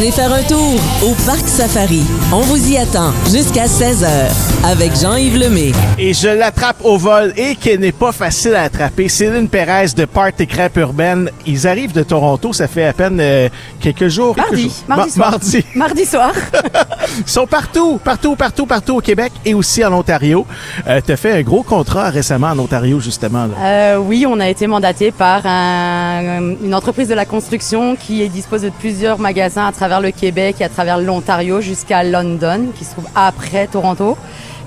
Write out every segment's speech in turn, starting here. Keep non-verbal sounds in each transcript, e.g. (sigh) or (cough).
Venez faire un tour au Parc Safari. On vous y attend jusqu'à 16h avec Jean-Yves Lemay. Et je l'attrape au vol et qui n'est pas facile à attraper. Céline Perez de Party Crêpe Urbaine. Ils arrivent de Toronto, ça fait à peine euh, quelques jours. quelques Mardi, jours. mardi Ma- soir. mardi. (laughs) Mardi soir. (laughs) Ils sont partout, partout, partout, partout au Québec et aussi en Ontario. Euh, tu as fait un gros contrat récemment en Ontario, justement. là. Euh, oui, on a été mandaté par un- une entreprise de la construction qui dispose de plusieurs magasins à travers le Québec et à travers l'Ontario jusqu'à London, qui se trouve après Toronto.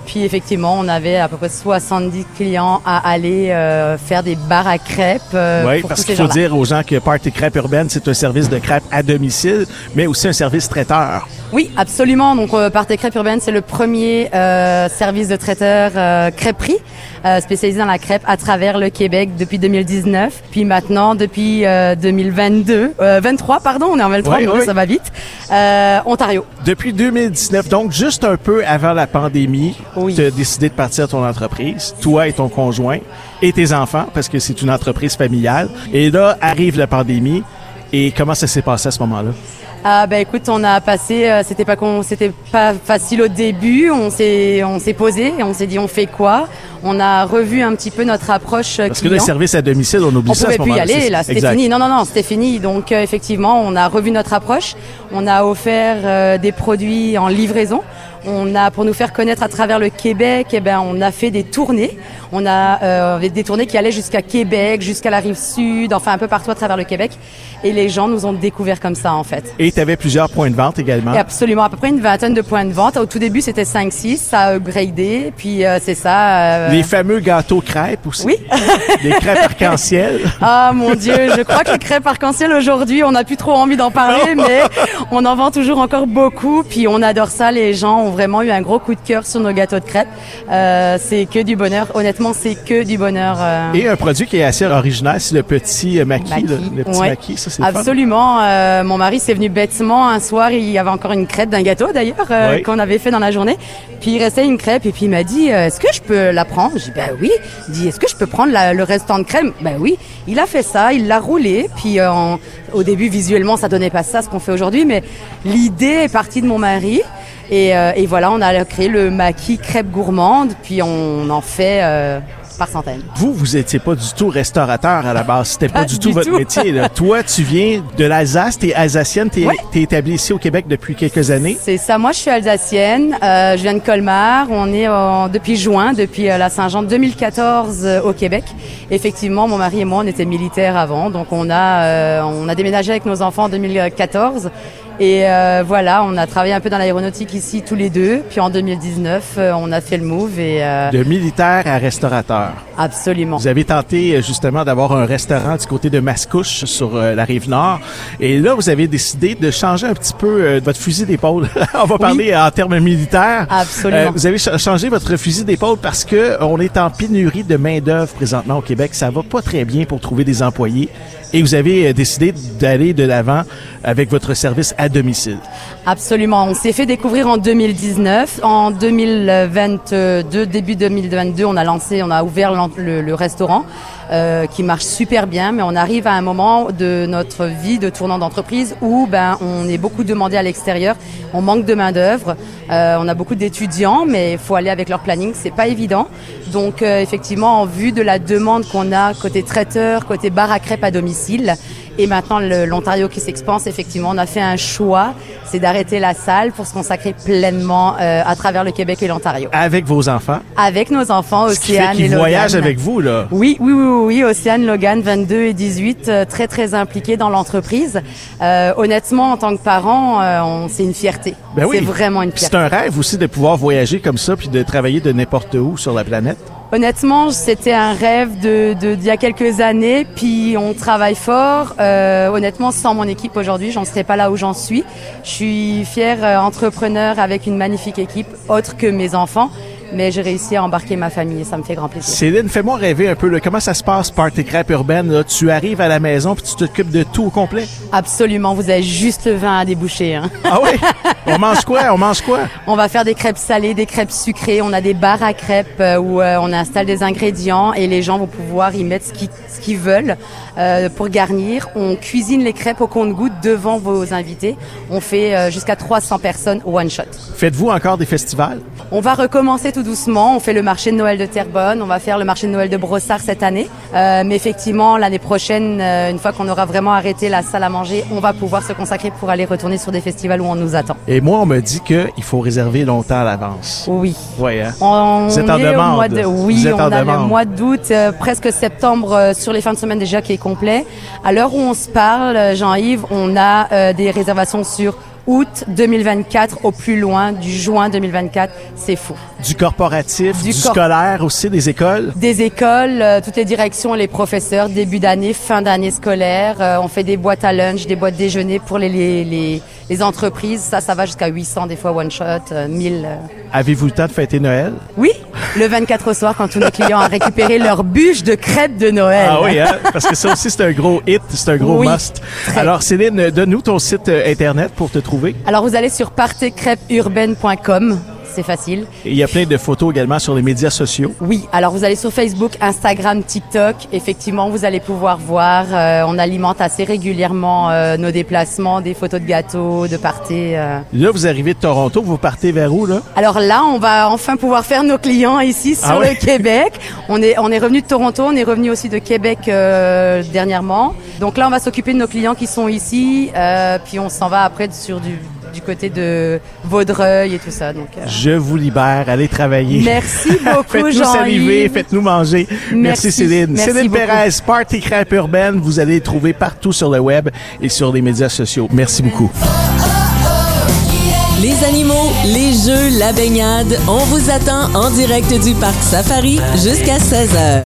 Puis effectivement, on avait à peu près 70 clients à aller euh, faire des bars à crêpes. euh, Oui, pour parce qu'il faut dire aux gens que Party Crêpe Urbaine, c'est un service de crêpes à domicile, mais aussi un service traiteur. Oui, absolument. Donc, euh, Partez Crêpe Urbaine, c'est le premier euh, service de traiteur euh, crêperie euh, spécialisé dans la crêpe à travers le Québec depuis 2019. Puis maintenant, depuis euh, 2022, euh, 23, pardon, on est en 23, Oui, mon oui. Dieu, ça va vite. Euh, Ontario. Depuis 2019, donc juste un peu avant la pandémie, Oui. tu as décidé de partir ton entreprise, toi et ton conjoint et tes enfants, parce que c'est une entreprise familiale. Et là, arrive la pandémie. Et comment ça s'est passé à ce moment-là? Ah ben écoute, on a passé, euh, c'était pas con- c'était pas facile au début. On s'est on s'est posé et on s'est dit on fait quoi? On a revu un petit peu notre approche euh, Parce que client. le service à domicile, on oublie on ça à pouvait plus y aller, là, c'était fini. Non, non, non, c'était fini. Donc, euh, effectivement, on a revu notre approche. On a offert euh, des produits en livraison. On a, pour nous faire connaître à travers le Québec, eh ben, on a fait des tournées. On a euh, des tournées qui allaient jusqu'à Québec, jusqu'à la rive sud, enfin un peu partout à travers le Québec. Et les gens nous ont découvert comme ça, en fait. Et tu avais plusieurs points de vente également. Et absolument, à peu près une vingtaine de points de vente. Au tout début, c'était 5-6, ça a upgradé, puis euh, c'est ça. euh, Les fameux gâteaux crêpes aussi. Oui. (laughs) Les crêpes arc-en-ciel. (laughs) Ah mon Dieu, je crois que les crêpes arc-en-ciel aujourd'hui, on n'a plus trop envie d'en parler, mais on en vend toujours encore beaucoup. Puis on adore ça. Les gens vraiment eu un gros coup de cœur sur nos gâteaux de crêpes. Euh, c'est que du bonheur. Honnêtement, c'est que du bonheur. euh, Et un produit qui est assez original, c'est le petit euh, maquis. Le petit Ouais. maquis, ça c'est. Absolument. Euh, mon mari s'est venu bêtement un soir. Il y avait encore une crêpe d'un gâteau d'ailleurs euh, Oui. qu'on avait fait dans la journée. Puis il restait une crêpe et puis il m'a dit Est-ce que je peux la prendre? J'ai dit Ben oui. Il dit Est-ce que je peux prendre la- le restant de crème Ben oui. Il a fait ça. Il l'a roulé. Puis euh, au début visuellement ça donnait pas ça ce qu'on fait aujourd'hui, mais l'idée est partie de mon mari. Et, euh, et voilà, on a créé le maquis crêpe gourmande. Puis on en fait euh, par centaines. Vous, vous étiez pas du tout restaurateur à la base. C'était pas, Pas du tout du votre tout. métier. là. (laughs) Toi, tu viens de l'Alsace, t'es alsacienne, t'es t'es établie ici au Québec depuis quelques années. C'est ça. Moi, je suis alsacienne. Euh, je viens de Colmar. On est en- depuis juin, depuis euh, la Saint-Jean 2014 euh, au Québec. Effectivement, mon mari et moi, on était militaires avant, donc on a euh, on a déménagé avec nos enfants en 2014. Et euh, voilà, on a travaillé un peu dans l'aéronautique ici tous les deux. Puis en 2019, euh, on a fait le move et euh, De militaire à restaurateur. absolument. Vous avez tenté euh, justement d'avoir un restaurant du côté de Mascouche sur euh, la rive nord. Et là, vous avez décidé de changer un petit peu votre fusil d'épaule. (laughs) On va parler en termes militaires. Absolument. Vous avez ch- changé votre fusil d'épaule parce que on est en pénurie de main d'œuvre présentement au Québec. Ça va pas très bien pour trouver des employés. Et vous avez décidé d'aller de l'avant avec votre service à Absolument. On s'est fait découvrir en 2019. En 2022, début 2022, on a lancé, on a ouvert le restaurant euh, qui marche super bien. Mais on arrive à un moment de notre vie de tournant d'entreprise où ben on est beaucoup demandé à l'extérieur. On manque de main d'œuvre. Euh, on a beaucoup d'étudiants, mais il faut aller avec leur planning. C'est pas évident. Donc euh, effectivement, en vue de la demande qu'on a côté traiteur, côté bar à crêpes à domicile, et maintenant l'Ontario qui s'expanse, effectivement, on a fait un choix, c'est d'arrêter la salle pour se consacrer pleinement euh, à travers le Québec et l'Ontario. Avec vos enfants. Avec nos enfants, Ce qui fait Océane et Logan. voyagent avec vous, là. Oui, oui, oui, oui, oui, Océane, Logan, 22 et 18, euh, très, très impliqués dans l'entreprise. Euh, honnêtement, en tant que parent, euh, c'est une fierté. Ben oui. C'est vraiment une C'est fierté. un rêve aussi de pouvoir voyager comme ça puis de travailler de n'importe où sur la planète. Honnêtement, c'était un rêve de d'il y a quelques années, puis on travaille fort. Euh, honnêtement, sans mon équipe aujourd'hui, j'en serais pas là où j'en suis. Je suis fière euh, entrepreneur avec une magnifique équipe, autre que mes enfants. Mais j'ai réussi à embarquer ma famille et ça me fait grand plaisir. Céline, fais-moi rêver un peu. Là, comment ça se passe, Party Crêpe Urbaine? Là? Tu arrives à la maison puis tu t'occupes de tout au complet? Absolument, vous avez juste le vin à déboucher. Hein. Ah oui? (laughs) On mange quoi? On mange quoi? On va faire des crêpes salées, des crêpes sucrées. On a des bars à crêpes euh, où euh, on installe des ingrédients et les gens vont pouvoir y mettre ce qu'ils veulent euh, pour garnir. On cuisine les crêpes au compte-gouttes devant vos invités. On fait euh, jusqu'à 300 personnes au one shot. Faites-vous encore des festivals? On va recommencer tout doucement. On fait le marché de Noël de Terrebonne. On va faire le marché de Noël de Brossard cette année. Euh, mais effectivement, l'année prochaine, euh, une fois qu'on aura vraiment arrêté la salle à manger, on va pouvoir se consacrer pour aller retourner sur des festivals où on nous attend. Et moi, on me dit qu'il faut réserver longtemps à l'avance. Oui. Oui, hein? On Vous êtes en est au demande. mois de- oui, on a demande. le mois d'août, euh, presque septembre euh, sur les fins de semaine déjà qui est complet. À l'heure où on se parle, Jean-Yves, on a des réservations sur août 2024 au plus loin, du juin 2024. C'est fou. Du corporatif, du, Du cor- scolaire aussi, des écoles? Des écoles, euh, toutes les directions, les professeurs, début d'année, fin d'année scolaire. Euh, on fait des boîtes à lunch, des boîtes déjeuner pour les, les, les, les entreprises. Ça, ça va jusqu'à 800 des fois one shot, euh, 1000. euh. Avez-vous le temps de fêter Noël? Oui, le 24 au soir quand tous nos clients ont récupéré leur bûche de crêpes de Noël. Ah oui, hein? parce que ça aussi, c'est un gros hit, c'est un gros Oui, must. très. Alors, Céline, donne-nous ton site euh, Internet pour te trouver. Alors vous allez sur partycrêpeurbaine.com, c'est facile. Et il y a plein de photos également sur les médias sociaux. Oui, alors vous allez sur Facebook, Instagram, TikTok. Effectivement, vous allez pouvoir voir. euh, on alimente assez régulièrement euh, nos déplacements, des photos de gâteaux, de parties. euh. Là, vous arrivez de Toronto, vous partez vers où, là? Alors là, on va enfin pouvoir faire nos clients ici sur Ah ouais? le Québec. On est on est revenu de Toronto, on est revenu aussi de Québec dernièrement. Donc là, on va s'occuper de nos clients qui sont ici, puis on s'en va après sur du du côté de Vaudreuil et tout ça. Donc euh, Je vous libère, allez travailler. merci (laughs) beaucoup, Faites-nous saliver, faites-nous manger. Merci, Merci. Céline. Merci Céline beaucoup. Pérez, Party Crêpe Urbaine, vous allez les trouver partout sur le web et sur les médias sociaux. Merci beaucoup. Les animaux, les jeux, la baignade, on vous attend en direct du parc Safari jusqu'à 16h.